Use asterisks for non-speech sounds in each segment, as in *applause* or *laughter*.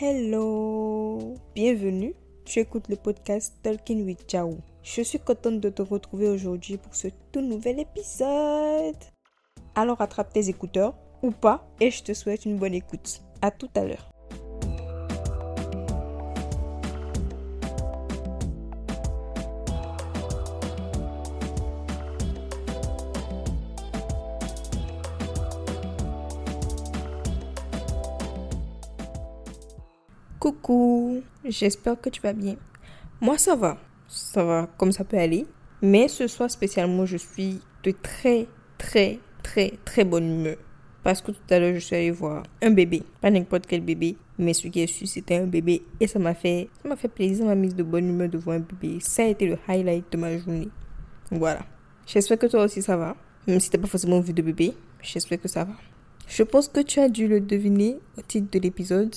Hello, bienvenue. Tu écoutes le podcast Talking with Jao. Je suis contente de te retrouver aujourd'hui pour ce tout nouvel épisode. Alors attrape tes écouteurs ou pas et je te souhaite une bonne écoute. À tout à l'heure. J'espère que tu vas bien. Moi ça va, ça va comme ça peut aller. Mais ce soir spécialement, je suis de très très très très bonne humeur. Parce que tout à l'heure, je suis allée voir un bébé. Pas n'importe quel bébé, mais celui qui est su, c'était un bébé. Et ça m'a fait, fait plaisir, m'a mise de bonne humeur de voir un bébé. Ça a été le highlight de ma journée. Voilà. J'espère que toi aussi ça va. Même si t'as pas forcément vu de bébé, j'espère que ça va. Je pense que tu as dû le deviner au titre de l'épisode.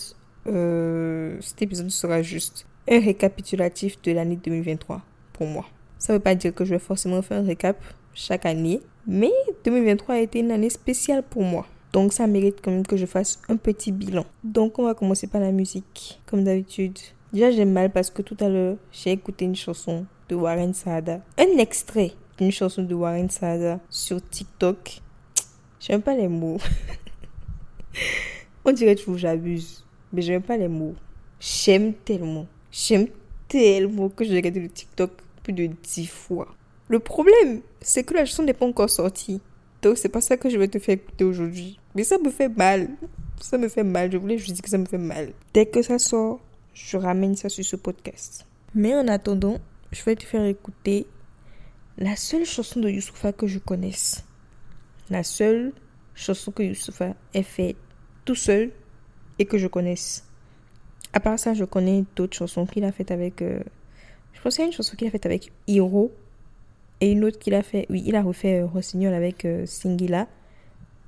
Euh, cet épisode sera juste un récapitulatif de l'année 2023 pour moi. Ça ne veut pas dire que je vais forcément faire un récap chaque année, mais 2023 a été une année spéciale pour moi. Donc ça mérite quand même que je fasse un petit bilan. Donc on va commencer par la musique, comme d'habitude. Déjà j'ai mal parce que tout à l'heure j'ai écouté une chanson de Warren Saada. Un extrait d'une chanson de Warren Saada sur TikTok. J'aime pas les mots. *laughs* on dirait toujours j'abuse mais je n'aime pas les mots. J'aime tellement, j'aime tellement que j'ai regardé le TikTok plus de dix fois. Le problème, c'est que la chanson n'est pas encore sortie. Donc c'est pas ça que je vais te faire écouter aujourd'hui. Mais ça me fait mal. Ça me fait mal. Je voulais juste dire que ça me fait mal. Dès que ça sort, je ramène ça sur ce podcast. Mais en attendant, je vais te faire écouter la seule chanson de Youssoufa que je connaisse. La seule chanson que Youssoufa ait faite tout seul et que je connaisse. À part ça, je connais d'autres chansons qu'il a faites avec. Euh, je pense qu'il y a une chanson qu'il a faite avec Hiro et une autre qu'il a fait. Oui, il a refait euh, Rossignol avec euh, Singila.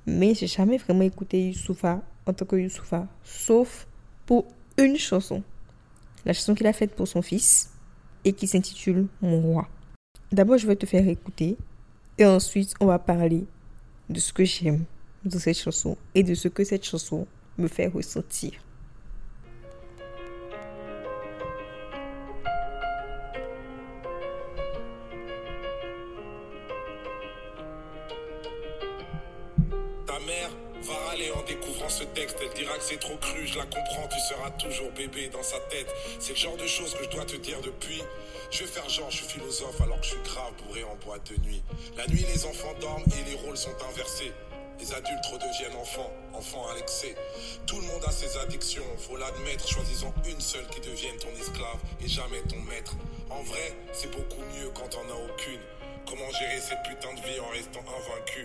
Mais j'ai jamais vraiment écouté Youssoufa en tant que Youssoufa, sauf pour une chanson. La chanson qu'il a faite pour son fils et qui s'intitule Mon roi. D'abord, je vais te faire écouter et ensuite, on va parler de ce que j'aime de cette chanson et de ce que cette chanson me fait ressentir. Ta mère va râler en découvrant ce texte. Elle dira que c'est trop cru, je la comprends, tu seras toujours bébé dans sa tête. C'est le genre de choses que je dois te dire depuis. Je vais faire genre, je suis philosophe alors que je suis grave bourré en boîte de nuit. La nuit, les enfants dorment et les rôles sont inversés. Les adultes redeviennent enfants, enfants à l'excès. Tout le monde a ses addictions, faut l'admettre. Choisissons une seule qui devienne ton esclave et jamais ton maître. En vrai, c'est beaucoup mieux quand on a aucune. Comment gérer cette putain de vie en restant invaincu?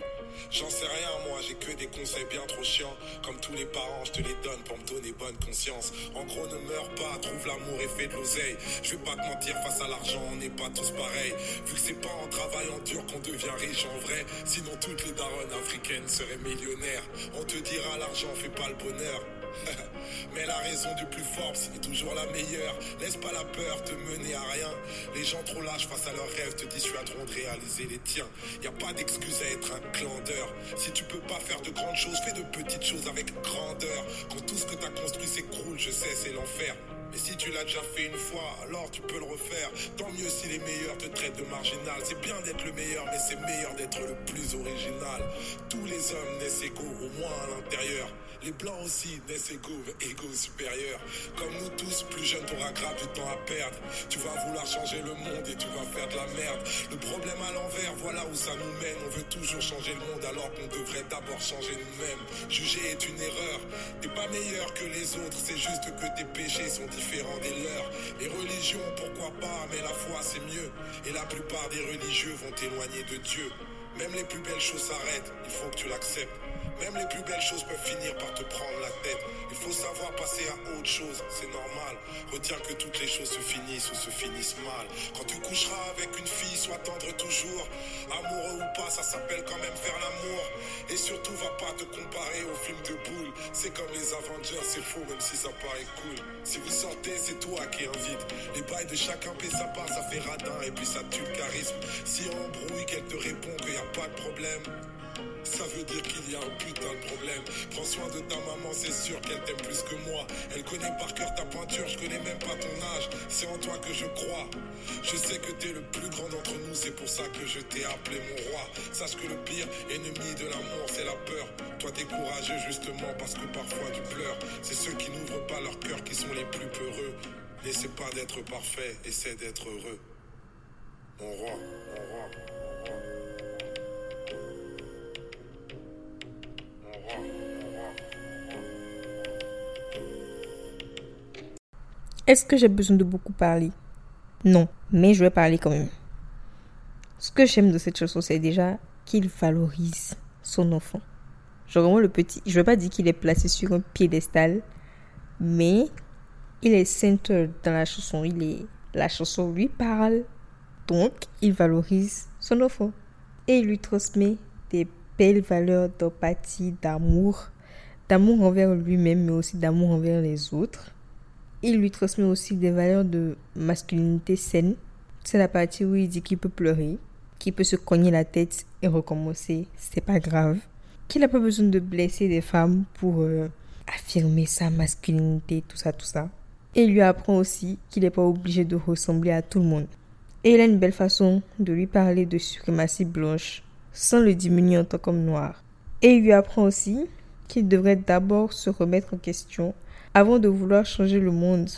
J'en sais rien, moi, j'ai que des conseils bien trop chiants. Comme tous les parents, je te les donne pour me donner bonne conscience. En gros, ne meurs pas, trouve l'amour et fais de l'oseille. Je vais pas te mentir, face à l'argent, on n'est pas tous pareils. Vu que c'est pas en travaillant dur qu'on devient riche en vrai. Sinon, toutes les daronnes africaines seraient millionnaires. On te dira, l'argent fait pas le bonheur. *laughs* Mais la raison du plus fort, c'est toujours la meilleure. Laisse pas la peur te mener à rien. Les gens trop lâches face à leurs rêves te dissuaderont de réaliser les tiens. Y a pas d'excuse à être un clandeur. Si tu peux pas faire de grandes choses, fais de petites choses avec grandeur. Quand tout ce que t'as construit s'écroule, je sais, c'est l'enfer. Mais si tu l'as déjà fait une fois, alors tu peux le refaire. Tant mieux si les meilleurs te traitent de marginal. C'est bien d'être le meilleur, mais c'est meilleur d'être le plus original. Tous les hommes naissent égaux, au moins à l'intérieur. Les blancs aussi naissent égaux, égaux supérieurs. Comme nous tous, plus jeunes, t'auras grave du temps à perdre. Tu vas vouloir changer le monde et tu vas faire de la merde. Le problème à l'envers, voilà où ça nous mène. On veut toujours changer le monde alors qu'on devrait d'abord changer nous-mêmes. Juger est une erreur. T'es pas meilleur que les autres, c'est juste que tes péchés sont différents des leurs. Les religions, pourquoi pas, mais la foi c'est mieux. Et la plupart des religieux vont t'éloigner de Dieu. Même les plus belles choses s'arrêtent, il faut que tu l'acceptes. Même les plus belles choses peuvent finir par te prendre la tête. Il faut savoir passer à autre chose, c'est normal. Retiens que toutes les choses se finissent ou se finissent mal. Quand tu coucheras avec une fille, sois tendre toujours. Amoureux ou pas, ça s'appelle quand même faire l'amour. Et surtout, va pas te comparer au film de boule. C'est comme les Avengers, c'est faux, même si ça paraît cool. Si vous sortez, c'est toi qui invite. Les bails de chacun paie sa part, ça fait radin et puis ça tue le charisme. Si on embrouille, qu'elle te répond qu'il n'y a pas de problème. Ça veut dire qu'il y a un putain de problème. Prends soin de ta maman, c'est sûr qu'elle t'aime plus que moi. Elle connaît par cœur ta peinture, je connais même pas ton âge. C'est en toi que je crois. Je sais que t'es le plus grand d'entre nous, c'est pour ça que je t'ai appelé mon roi. Sache que le pire ennemi de l'amour, c'est la peur. Toi, t'es courageux justement parce que parfois tu pleures. C'est ceux qui n'ouvrent pas leur cœur qui sont les plus peureux. N'essaie pas d'être parfait, essaie d'être heureux. Mon roi, mon roi, Est-ce que j'ai besoin de beaucoup parler? Non, mais je vais parler quand même. Ce que j'aime de cette chanson, c'est déjà qu'il valorise son enfant. Genre vraiment le petit, je veux pas dire qu'il est placé sur un piédestal, mais il est centre dans la chanson. Il est, la chanson lui parle, donc il valorise son enfant. Et il lui transmet des belles valeurs d'empathie, d'amour, d'amour envers lui-même, mais aussi d'amour envers les autres. Il lui transmet aussi des valeurs de masculinité saine. C'est la partie où il dit qu'il peut pleurer, qu'il peut se cogner la tête et recommencer, c'est pas grave. Qu'il n'a pas besoin de blesser des femmes pour euh, affirmer sa masculinité, tout ça, tout ça. Et il lui apprend aussi qu'il n'est pas obligé de ressembler à tout le monde. Et il a une belle façon de lui parler de suprématie blanche sans le diminuer en tant qu'homme noir. Et il lui apprend aussi qu'il devrait d'abord se remettre en question avant de vouloir changer le monde.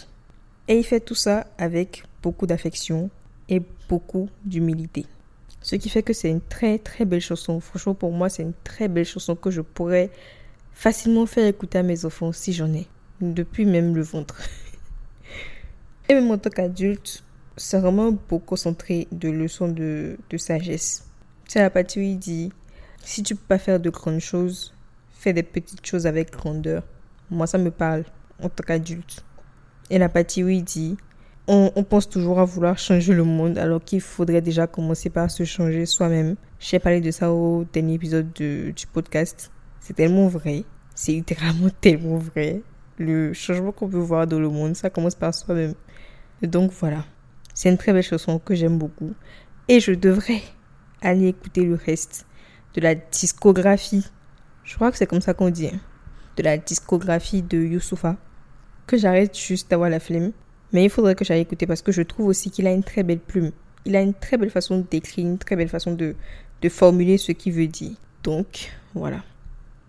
Et il fait tout ça avec beaucoup d'affection et beaucoup d'humilité. Ce qui fait que c'est une très très belle chanson. Franchement, pour moi, c'est une très belle chanson que je pourrais facilement faire écouter à mes enfants si j'en ai. Depuis même le ventre. *laughs* Et même en tant qu'adulte, c'est vraiment beaucoup concentré de leçons de, de sagesse. C'est la partie où il dit si tu peux pas faire de grandes choses, fais des petites choses avec grandeur. Moi, ça me parle en tant qu'adulte. Et la partie où il dit on, pense toujours à vouloir changer le monde alors qu'il faudrait déjà commencer par se changer soi-même. J'ai parlé de ça au dernier épisode de, du podcast. C'est tellement vrai. C'est littéralement *laughs* tellement vrai. Le changement qu'on peut voir dans le monde, ça commence par soi-même. Donc voilà. C'est une très belle chanson que j'aime beaucoup. Et je devrais aller écouter le reste de la discographie. Je crois que c'est comme ça qu'on dit. Hein. De la discographie de Youssoufa. Que j'arrête juste d'avoir la flemme. Mais il faudrait que j'aille écouter parce que je trouve aussi qu'il a une très belle plume. Il a une très belle façon d'écrire, une très belle façon de, de formuler ce qu'il veut dire. Donc, voilà.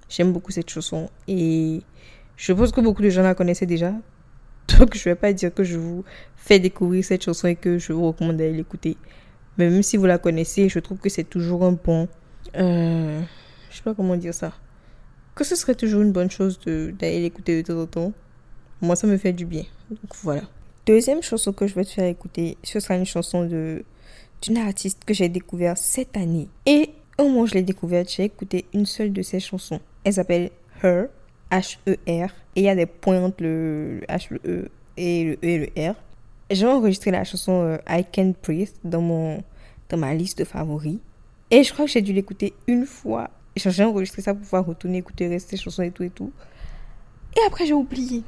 J'aime beaucoup cette chanson et je pense que beaucoup de gens la connaissaient déjà. Donc, je vais pas dire que je vous fais découvrir cette chanson et que je vous recommande d'aller l'écouter. Mais même si vous la connaissez, je trouve que c'est toujours un bon. Euh, je sais pas comment dire ça. Que ce serait toujours une bonne chose d'aller l'écouter de temps en temps. Moi, ça me fait du bien. Donc, voilà. Deuxième chanson que je vais te faire écouter, ce sera une chanson de d'une artiste que j'ai découverte cette année. Et au moment où je l'ai découverte, j'ai écouté une seule de ses chansons. Elle s'appelle Her, H-E-R. Et il y a des points entre le H, le E et le E et le R. J'ai enregistré la chanson euh, I Can't Breathe dans, mon, dans ma liste de favoris. Et je crois que j'ai dû l'écouter une fois. J'ai enregistré ça pour pouvoir retourner écouter rester chansons et tout et tout. Et après, j'ai oublié.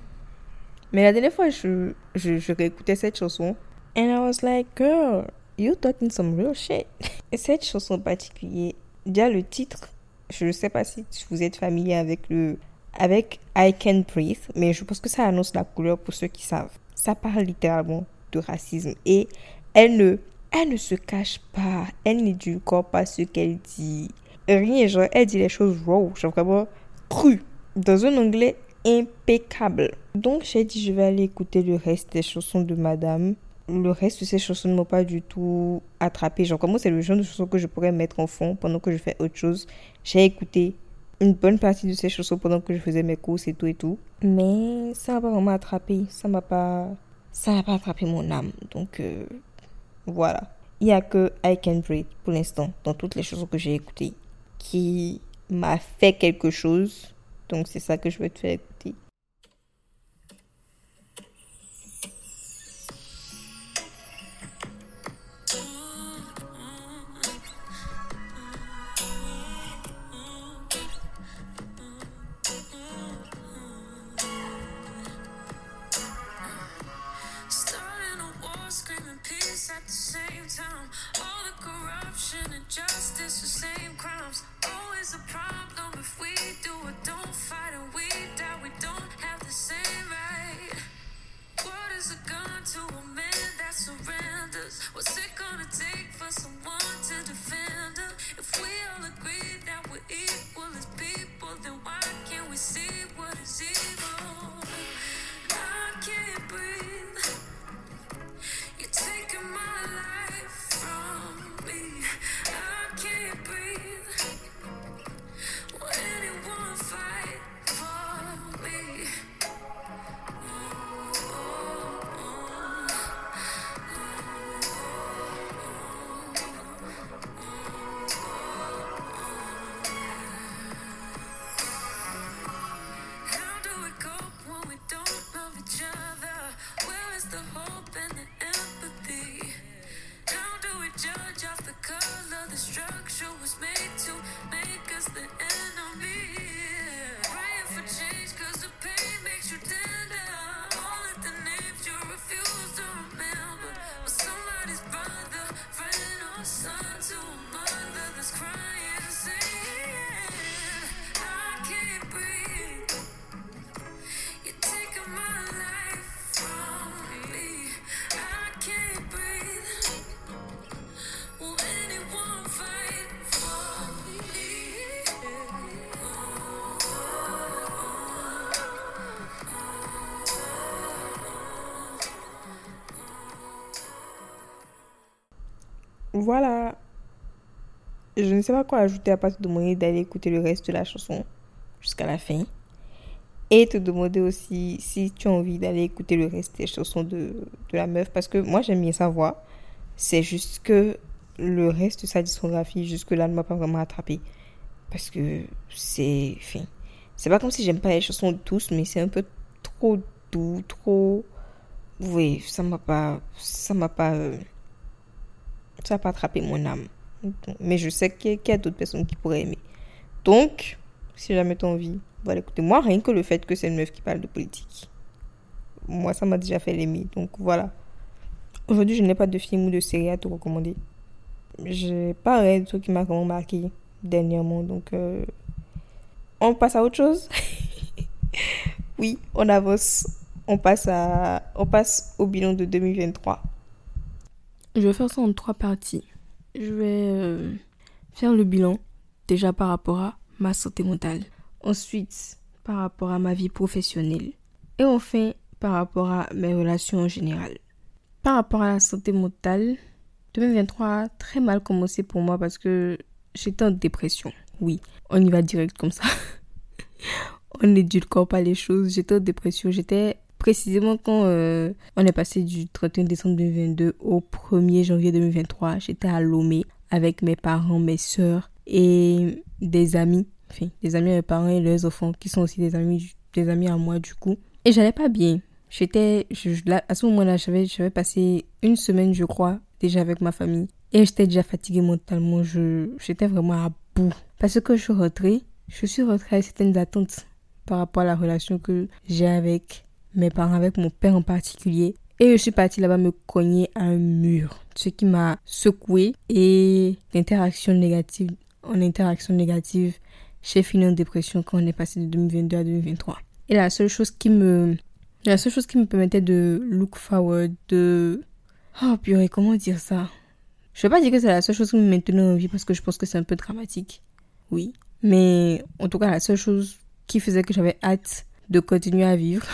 Mais la dernière fois, je, je, je réécoutais cette chanson. And I was like, girl, you talking some real shit. Et cette chanson en particulier, déjà le titre, je ne sais pas si vous êtes familier avec le avec I Can Breathe, mais je pense que ça annonce la couleur pour ceux qui savent. Ça parle littéralement de racisme et elle ne, elle ne se cache pas, elle n'édulcore pas ce qu'elle dit. Rien, genre, elle dit les choses raw, genre vraiment cru, dans un anglais impeccable. Donc j'ai dit je vais aller écouter le reste des chansons de Madame. Le reste de ces chansons ne m'ont pas du tout attrapé. Genre comment c'est le genre de chansons que je pourrais mettre en fond pendant que je fais autre chose? J'ai écouté une bonne partie de ces chansons pendant que je faisais mes courses et tout et tout. Mais ça m'a pas vraiment attrapé. Ça m'a pas... Ça n'a pas attrapé mon âme. Donc euh, voilà. Il n'y a que I Can Breathe pour l'instant dans toutes les chansons que j'ai écoutées qui m'a fait quelque chose. Donc c'est ça que je vais te faire écouter. surprise. Je ne sais pas quoi ajouter à part te demander d'aller écouter le reste de la chanson jusqu'à la fin. Et te demander aussi si tu as envie d'aller écouter le reste des chansons de, de la meuf. Parce que moi, j'aime bien sa voix. C'est juste que le reste de sa discographie, jusque-là, ne m'a pas vraiment attrapé. Parce que c'est. Enfin, c'est pas comme si j'aime pas les chansons de tous, mais c'est un peu trop doux, trop. Oui, ça m'a pas. Ça m'a pas. euh, ça n'a pas attrapé mon âme. Mais je sais qu'il y a, d'autres personnes qui pourraient aimer. Donc, si jamais tu as envie, voilà, écoutez, moi, rien que le fait que c'est une meuf qui parle de politique, moi, ça m'a déjà fait l'aimer. Donc, voilà. Aujourd'hui, je n'ai pas de film ou de série à te recommander. J'ai pas rien de truc qui m'a vraiment marqué dernièrement. Donc, euh, on passe à autre chose? *laughs* oui, on avance. On passe, à, on passe au bilan de 2023. Je vais faire ça en trois parties. Je vais euh, faire le bilan déjà par rapport à ma santé mentale. Ensuite, par rapport à ma vie professionnelle. Et enfin, par rapport à mes relations en général. Par rapport à la santé mentale, 2023 a très mal commencé pour moi parce que j'étais en dépression. Oui, on y va direct comme ça. *laughs* on n'édulcore pas les choses. J'étais en dépression. J'étais précisément quand euh, on est passé du 31 décembre 2022 au 1er janvier 2023. J'étais à Lomé avec mes parents, mes soeurs et des amis. Enfin, des amis à mes parents et leurs enfants qui sont aussi des amis, des amis à moi du coup. Et j'allais pas bien. J'étais, à ce moment-là, j'avais, j'avais passé une semaine, je crois, déjà avec ma famille. Et j'étais déjà fatiguée mentalement. J'étais vraiment à bout. Parce que je suis rentrée, je suis rentrée avec certaines attentes par rapport à la relation que j'ai avec mes parents, avec mon père en particulier. Et je suis partie là-bas me cogner à un mur. Ce qui m'a secouée et l'interaction négative, en interaction négative, j'ai fini en dépression quand on est passé de 2022 à 2023. Et la seule chose qui me, la seule chose qui me permettait de look forward, de, oh purée, comment dire ça? Je vais pas dire que c'est la seule chose qui me maintenait en vie parce que je pense que c'est un peu dramatique. Oui. Mais en tout cas, la seule chose qui faisait que j'avais hâte de continuer à vivre,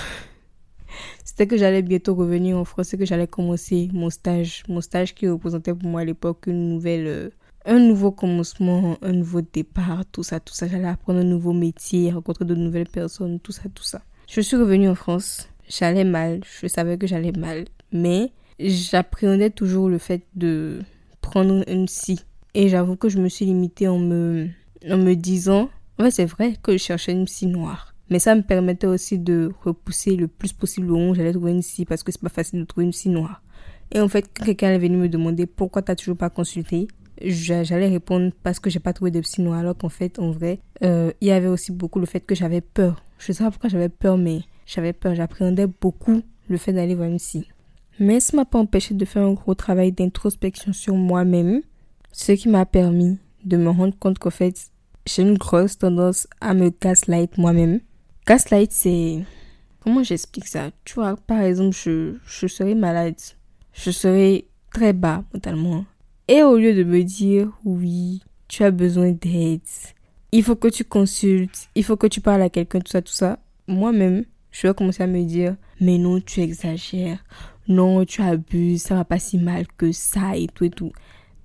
c'était que j'allais bientôt revenir en France et que j'allais commencer mon stage. Mon stage qui représentait pour moi à l'époque une nouvelle, euh, un nouveau commencement, un nouveau départ, tout ça, tout ça. J'allais apprendre un nouveau métier, rencontrer de nouvelles personnes, tout ça, tout ça. Je suis revenue en France. J'allais mal. Je savais que j'allais mal. Mais j'appréhendais toujours le fait de prendre une scie. Et j'avoue que je me suis limitée en me, en me disant, ouais, c'est vrai que je cherchais une scie noire. Mais ça me permettait aussi de repousser le plus possible où j'allais trouver une scie parce que c'est pas facile de trouver une scie noire. Et en fait, quelqu'un est venu me demander pourquoi t'as toujours pas consulté, j'a- j'allais répondre parce que j'ai pas trouvé de psy noire. Alors qu'en fait, en vrai, euh, il y avait aussi beaucoup le fait que j'avais peur. Je sais pas pourquoi j'avais peur, mais j'avais peur. J'appréhendais beaucoup le fait d'aller voir une psy. Mais ça m'a pas empêché de faire un gros travail d'introspection sur moi-même, ce qui m'a permis de me rendre compte qu'en fait, j'ai une grosse tendance à me gaslight moi-même. Gaslight, c'est... Comment j'explique ça? Tu vois, par exemple, je, je serais malade. Je serais très bas mentalement. Et au lieu de me dire, oui, tu as besoin d'aide, il faut que tu consultes, il faut que tu parles à quelqu'un, tout ça, tout ça, moi-même, je vais commencer à me dire, mais non, tu exagères. Non, tu abuses, ça va pas si mal que ça et tout et tout.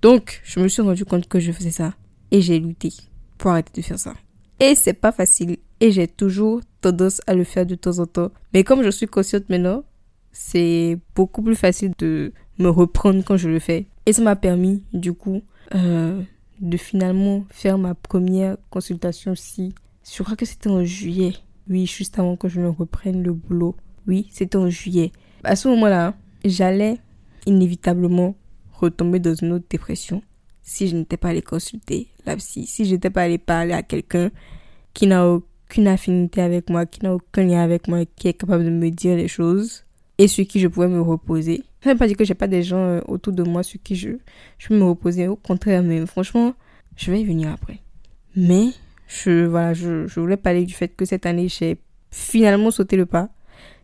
Donc, je me suis rendu compte que je faisais ça. Et j'ai lutté pour arrêter de faire ça. Et c'est pas facile. Et j'ai toujours tendance à le faire de temps en temps. Mais comme je suis consciente maintenant, c'est beaucoup plus facile de me reprendre quand je le fais. Et ça m'a permis, du coup, euh, de finalement faire ma première consultation aussi. Je crois que c'était en juillet. Oui, juste avant que je ne reprenne le boulot. Oui, c'était en juillet. À ce moment-là, j'allais inévitablement retomber dans une autre dépression si je n'étais pas allée consulter la psy, si je n'étais pas allée parler à quelqu'un qui n'a affinité avec moi, qui n'a aucun lien avec moi, qui est capable de me dire les choses et sur qui je pouvais me reposer. Ça veut pas dire que j'ai pas des gens euh, autour de moi sur qui je, je me reposer. Au contraire, mais franchement, je vais y venir après. Mais je, voilà, je, je voulais parler du fait que cette année, j'ai finalement sauté le pas.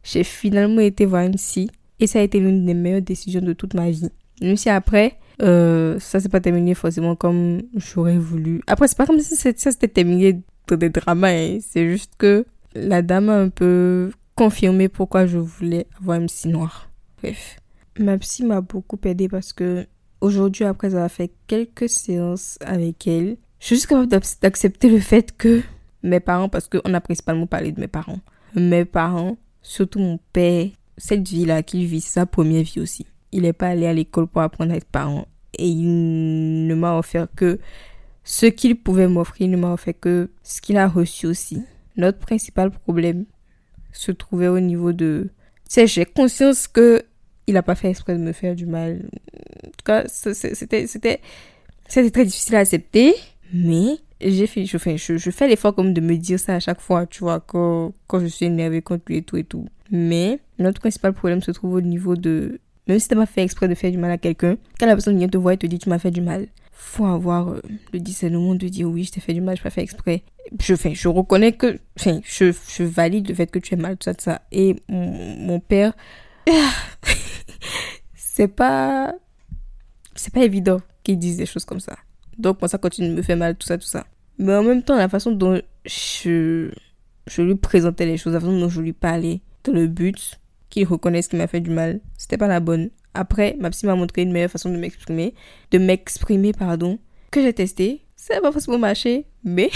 J'ai finalement été voir une psy. Et ça a été l'une des meilleures décisions de toute ma vie. Même si après, euh, ça s'est pas terminé forcément comme j'aurais voulu. Après, c'est pas comme si ça s'était terminé des dramas. Hein. C'est juste que la dame a un peu confirmé pourquoi je voulais avoir une psy noire. Bref. Ma psy m'a beaucoup aidé parce que aujourd'hui, après avoir fait quelques séances avec elle, je suis juste capable d'accepter le fait que mes parents, parce qu'on a principalement parlé de mes parents, mes parents, surtout mon père, cette vie-là qu'il vit, sa première vie aussi. Il n'est pas allé à l'école pour apprendre à être parent. Et il ne m'a offert que ce qu'il pouvait m'offrir, ne m'a offert que ce qu'il a reçu aussi. Notre principal problème se trouvait au niveau de... Tu sais, j'ai conscience que il n'a pas fait exprès de me faire du mal. En tout cas, c'était, c'était, c'était très difficile à accepter. Mais j'ai fait, je fais, je fais l'effort comme de me dire ça à chaque fois, tu vois, quand, quand je suis énervée contre lui et tout et tout. Mais notre principal problème se trouve au niveau de, même si t'as pas fait exprès de faire du mal à quelqu'un, quand la personne vient te voir et te dit tu m'as fait du mal, faut avoir euh, le discernement de dire oui, je t'ai fait du mal, je pas fait exprès. Je fais, je reconnais que, enfin, je, je valide le fait que tu es mal, tout ça, tout ça. Et mon, père, *laughs* c'est pas, c'est pas évident qu'il dise des choses comme ça. Donc, moi, ça continue de me faire mal, tout ça, tout ça. Mais en même temps, la façon dont je, je lui présentais les choses, la façon dont je lui parlais, dans le but qu'il reconnaisse qu'il m'a fait du mal, c'était pas la bonne. Après, ma psy m'a montré une meilleure façon de m'exprimer, de m'exprimer, pardon, que j'ai testé. Ça n'a pas forcément marché, mais,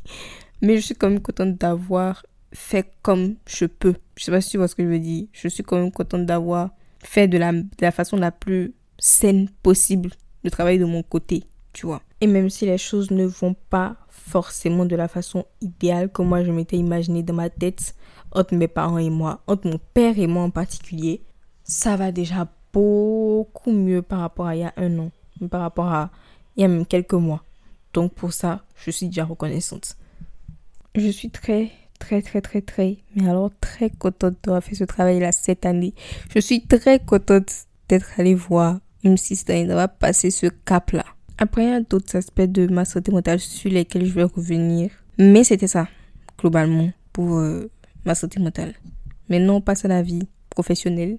*laughs* mais je suis quand même contente d'avoir fait comme je peux. Je sais pas si tu vois ce que je veux dire. Je suis quand même contente d'avoir fait de la, de la façon la plus saine possible le travail de mon côté tu vois. Et même si les choses ne vont pas forcément de la façon idéale que moi je m'étais imaginé dans ma tête, entre mes parents et moi, entre mon père et moi en particulier, ça va déjà beaucoup mieux par rapport à il y a un an, par rapport à il y a même quelques mois. Donc pour ça, je suis déjà reconnaissante. Je suis très, très, très, très, très, mais alors très contente d'avoir fait ce travail-là cette année. Je suis très contente d'être allée voir une sister d'avoir passé ce cap-là. Après, il y a d'autres aspects de ma santé mentale sur lesquels je vais revenir. Mais c'était ça, globalement, pour euh, ma santé mentale. Maintenant, on passe à la vie professionnelle.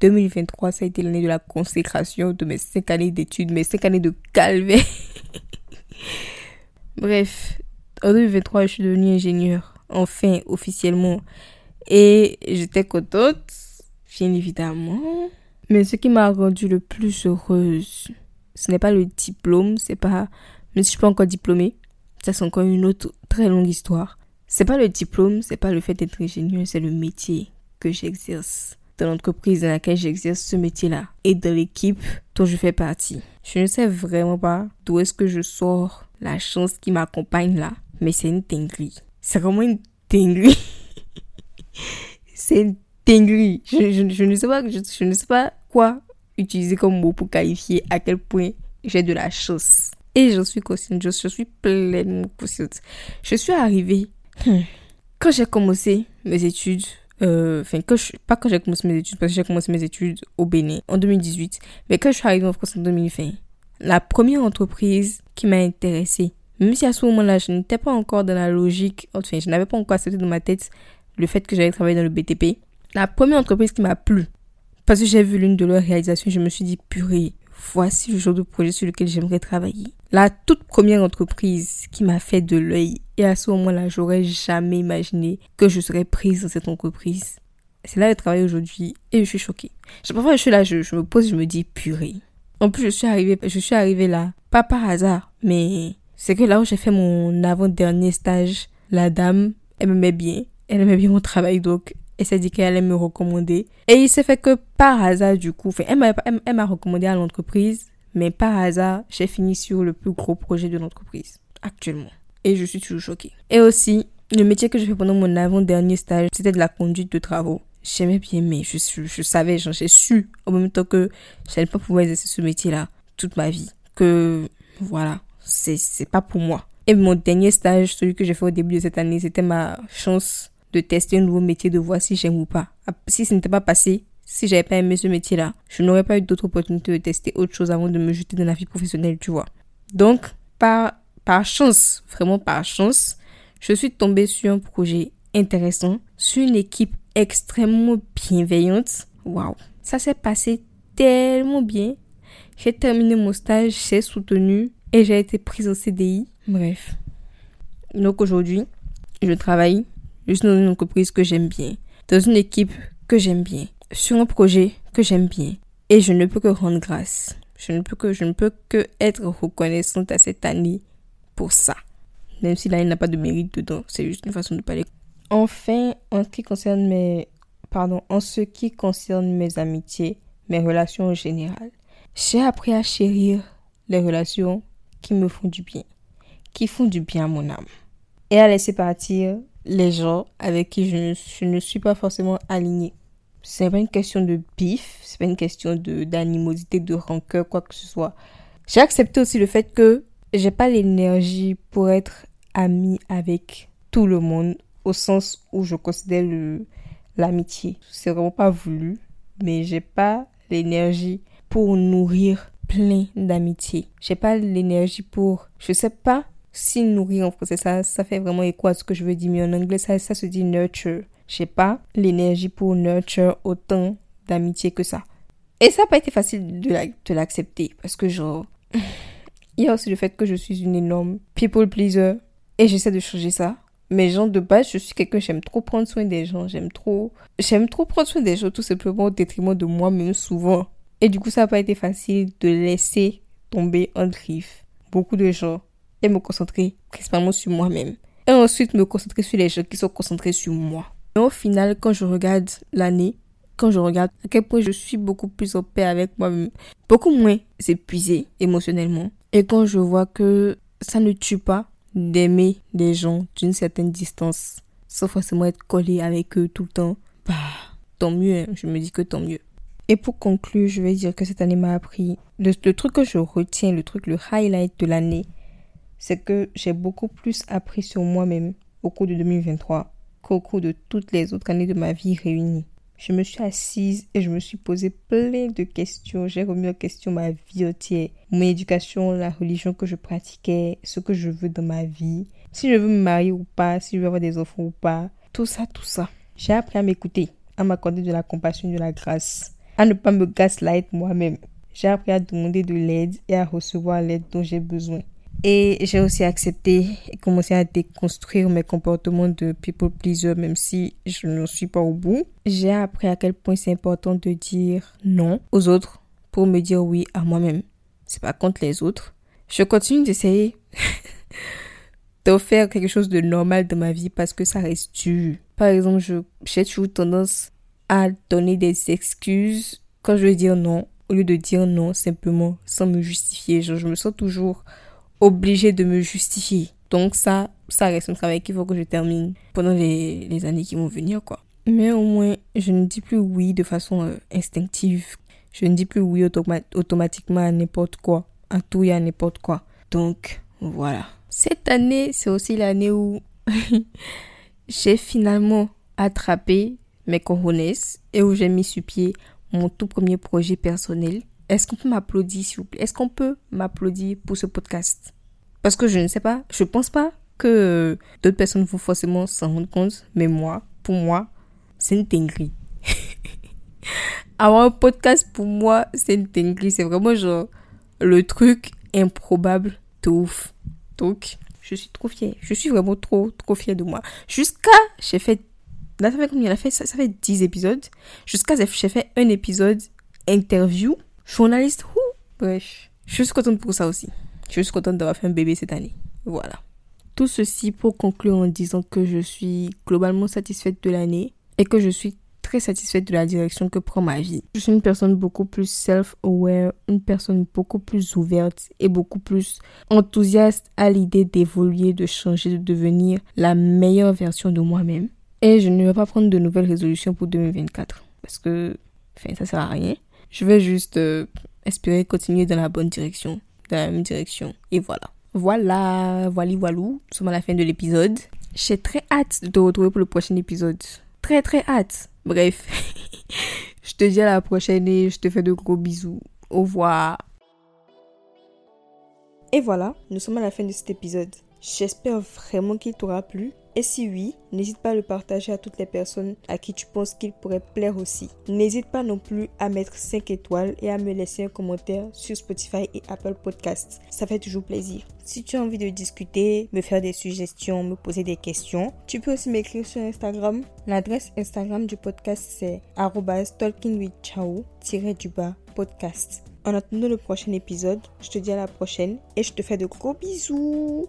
2023, ça a été l'année de la consécration de mes cinq années d'études, mes cinq années de calvaire. *laughs* Bref, en 2023, je suis devenue ingénieure, enfin, officiellement. Et j'étais contente, bien évidemment. Mais ce qui m'a rendue le plus heureuse, ce n'est pas le diplôme, c'est pas, même si je suis pas encore diplômée, ça c'est encore une autre très longue histoire. C'est pas le diplôme, c'est pas le fait d'être ingénieur, c'est le métier que j'exerce dans l'entreprise dans laquelle j'exerce ce métier-là et dans l'équipe dont je fais partie. Je ne sais vraiment pas d'où est-ce que je sors la chance qui m'accompagne là, mais c'est une dinguerie. C'est vraiment une dinguerie. *laughs* c'est une dinguerie. Je, je, ne sais pas, je, je ne sais pas quoi utiliser comme mot pour qualifier à quel point j'ai de la chance. Et je suis consciente, je, suis pleinement consciente. Je suis arrivée, hmm, quand j'ai commencé mes études, euh, enfin, pas quand j'ai commencé mes études, parce que j'ai commencé mes études au Bénin en 2018, mais quand je suis arrivée en France en 2020, la première entreprise qui m'a intéressée, Même si à ce moment-là, je n'étais pas encore dans la logique, enfin, je n'avais pas encore accepté dans ma tête le fait que j'allais travailler dans le BTP. La première entreprise qui m'a plu, parce que j'ai vu l'une de leurs réalisations, je me suis dit, purée, voici le genre de projet sur lequel j'aimerais travailler. La toute première entreprise qui m'a fait de l'œil, et à ce moment-là, j'aurais jamais imaginé que je serais prise dans cette entreprise. C'est là que je travaille aujourd'hui et je suis choquée. Parfois, je suis là, je, je me pose, je me dis, purée. En plus, je suis arrivée, je suis arrivée là, pas par hasard, mais c'est que là où j'ai fait mon avant-dernier stage, la dame, elle m'aimait bien. Elle aimait bien mon travail, donc elle s'est dit qu'elle allait me recommander. Et il s'est fait que par hasard, du coup, elle m'a, elle m'a recommandé à l'entreprise, mais par hasard, j'ai fini sur le plus gros projet de l'entreprise, actuellement. Et je suis toujours choquée. Et aussi, le métier que j'ai fait pendant mon avant-dernier stage, c'était de la conduite de travaux. J'aimais bien, mais je, je, je savais, j'ai su au même temps que je n'allais pas pouvoir exercer ce métier-là toute ma vie. Que, voilà, c'est pas pour moi. Et mon dernier stage, celui que j'ai fait au début de cette année, c'était ma chance de tester un nouveau métier, de voir si j'aime ou pas. Si ce n'était pas passé, si j'avais pas aimé ce métier-là, je n'aurais pas eu d'autres opportunités de tester autre chose avant de me jeter dans la vie professionnelle, tu vois. Donc, par, par chance, vraiment par chance, je suis tombée sur un projet intéressant, sur une équipe extrêmement bienveillante. Waouh, ça s'est passé tellement bien. J'ai terminé mon stage, j'ai soutenu et j'ai été prise au CDI. Bref. Donc aujourd'hui, je travaille juste dans une entreprise que j'aime bien, dans une équipe que j'aime bien, sur un projet que j'aime bien. Et je ne peux que rendre grâce. Je ne peux que, je ne peux que être reconnaissante à cette année pour ça. Même si l'année n'a pas de mérite dedans, c'est juste une façon de parler. Enfin, en ce qui concerne mes, pardon, en ce qui concerne mes amitiés, mes relations en général, j'ai appris à chérir les relations qui me font du bien, qui font du bien à mon âme, et à laisser partir les gens avec qui je ne, je ne suis pas forcément alignée. C'est pas une question de bif, c'est pas une question de d'animosité, de rancœur, quoi que ce soit. J'ai accepté aussi le fait que j'ai pas l'énergie pour être amie avec tout le monde au sens où je considère l'amitié. C'est vraiment pas voulu, mais j'ai pas l'énergie pour nourrir plein d'amitié. J'ai pas l'énergie pour, je sais pas si nourrir en français, ça, ça fait vraiment écho à ce que je veux dire, mais en anglais, ça, ça se dit nurture. J'ai pas l'énergie pour nurture autant d'amitié que ça. Et ça n'a pas été facile de l'accepter parce que genre, *laughs* il y a aussi le fait que je suis une énorme people pleaser et j'essaie de changer ça. Mais genre de base, je suis quelqu'un, j'aime trop prendre soin des gens, j'aime trop, j'aime trop prendre soin des gens tout simplement au détriment de moi-même souvent. Et du coup, ça n'a pas été facile de laisser tomber en griffe beaucoup de gens et me concentrer principalement sur moi-même. Et ensuite me concentrer sur les gens qui sont concentrés sur moi. Et au final, quand je regarde l'année, quand je regarde à quel point je suis beaucoup plus en paix avec moi-même, beaucoup moins épuisée émotionnellement. Et quand je vois que ça ne tue pas d'aimer des gens d'une certaine distance, sans forcément être collé avec eux tout le temps, bah, tant mieux, hein. je me dis que tant mieux. Et pour conclure, je vais dire que cette année m'a appris, le, truc que je retiens, le truc, le highlight de l'année, c'est que j'ai beaucoup plus appris sur moi-même au cours de 2023 qu'au cours de toutes les autres années de ma vie réunies. Je me suis assise et je me suis posé plein de questions. J'ai remis en question ma vie entière, mon éducation, la religion que je pratiquais, ce que je veux dans ma vie, si je veux me marier ou pas, si je veux avoir des enfants ou pas, tout ça, tout ça. J'ai appris à m'écouter, à m'accorder de la compassion, de la grâce, à ne pas me gaslight moi-même. J'ai appris à demander de l'aide et à recevoir l'aide dont j'ai besoin. Et j'ai aussi accepté et commencé à déconstruire mes comportements de people pleaser, même si je ne suis pas au bout. J'ai appris à quel point c'est important de dire non aux autres pour me dire oui à moi-même. C'est pas contre les autres. Je continue d'essayer *laughs* de faire quelque chose de normal dans ma vie parce que ça reste dur. Par exemple, j'ai toujours tendance à donner des excuses quand je veux dire non, au lieu de dire non simplement sans me justifier. Je me sens toujours obligée de me justifier. Donc ça, ça reste un travail qu'il faut que je termine pendant les, les, années qui vont venir, quoi. Mais au moins, je ne dis plus oui de façon euh, instinctive. Je ne dis plus oui automa automatiquement à n'importe quoi, à tout et à n'importe quoi. Donc, voilà. Cette année, c'est aussi l'année où *laughs* j'ai finalement attrapé mes cojones et où j'ai mis sur pied mon tout premier projet personnel. Est-ce qu'on peut m'applaudir, s'il vous plaît? Est-ce qu'on peut m'applaudir pour ce podcast? Parce que je ne sais pas, je pense pas que d'autres personnes vont forcément s'en rendre compte, mais moi, pour moi, c'est une dinguerie. *laughs* Avoir un podcast, pour moi, c'est une dinguerie. C'est vraiment genre le truc improbable de ouf. Donc, je suis trop fière. Je suis vraiment trop, trop fière de moi. Jusqu'à, j'ai fait, là, ça fait combien? fait, ça, ça fait 10 épisodes. Jusqu'à, j'ai fait un épisode interview, journaliste, ouh, bref. Je suis contente pour ça aussi. Je suis contente d'avoir fait un bébé cette année. Voilà. Tout ceci pour conclure en disant que je suis globalement satisfaite de l'année et que je suis très satisfaite de la direction que prend ma vie. Je suis une personne beaucoup plus self-aware, une personne beaucoup plus ouverte et beaucoup plus enthousiaste à l'idée d'évoluer, de changer, de devenir la meilleure version de moi-même. Et je ne vais pas prendre de nouvelles résolutions pour 2024 parce que, enfin, ça sert à rien. Je vais juste euh, espérer continuer dans la bonne direction, dans la même direction. Et voilà. Voilà, voilà, voilà. Nous sommes à la fin de l'épisode. J'ai très hâte de te retrouver pour le prochain épisode. Très, très hâte. Bref, *laughs* je te dis à la prochaine et je te fais de gros bisous. Au revoir. Et voilà, nous sommes à la fin de cet épisode. J'espère vraiment qu'il t'aura plu. Et si oui, n'hésite pas à le partager à toutes les personnes à qui tu penses qu'il pourrait plaire aussi. N'hésite pas non plus à mettre 5 étoiles et à me laisser un commentaire sur Spotify et Apple Podcasts. Ça fait toujours plaisir. Si tu as envie de discuter, me faire des suggestions, me poser des questions, tu peux aussi m'écrire sur Instagram. L'adresse Instagram du podcast c'est talkingwithchao-du-bas podcast. En attendant le prochain épisode, je te dis à la prochaine et je te fais de gros bisous.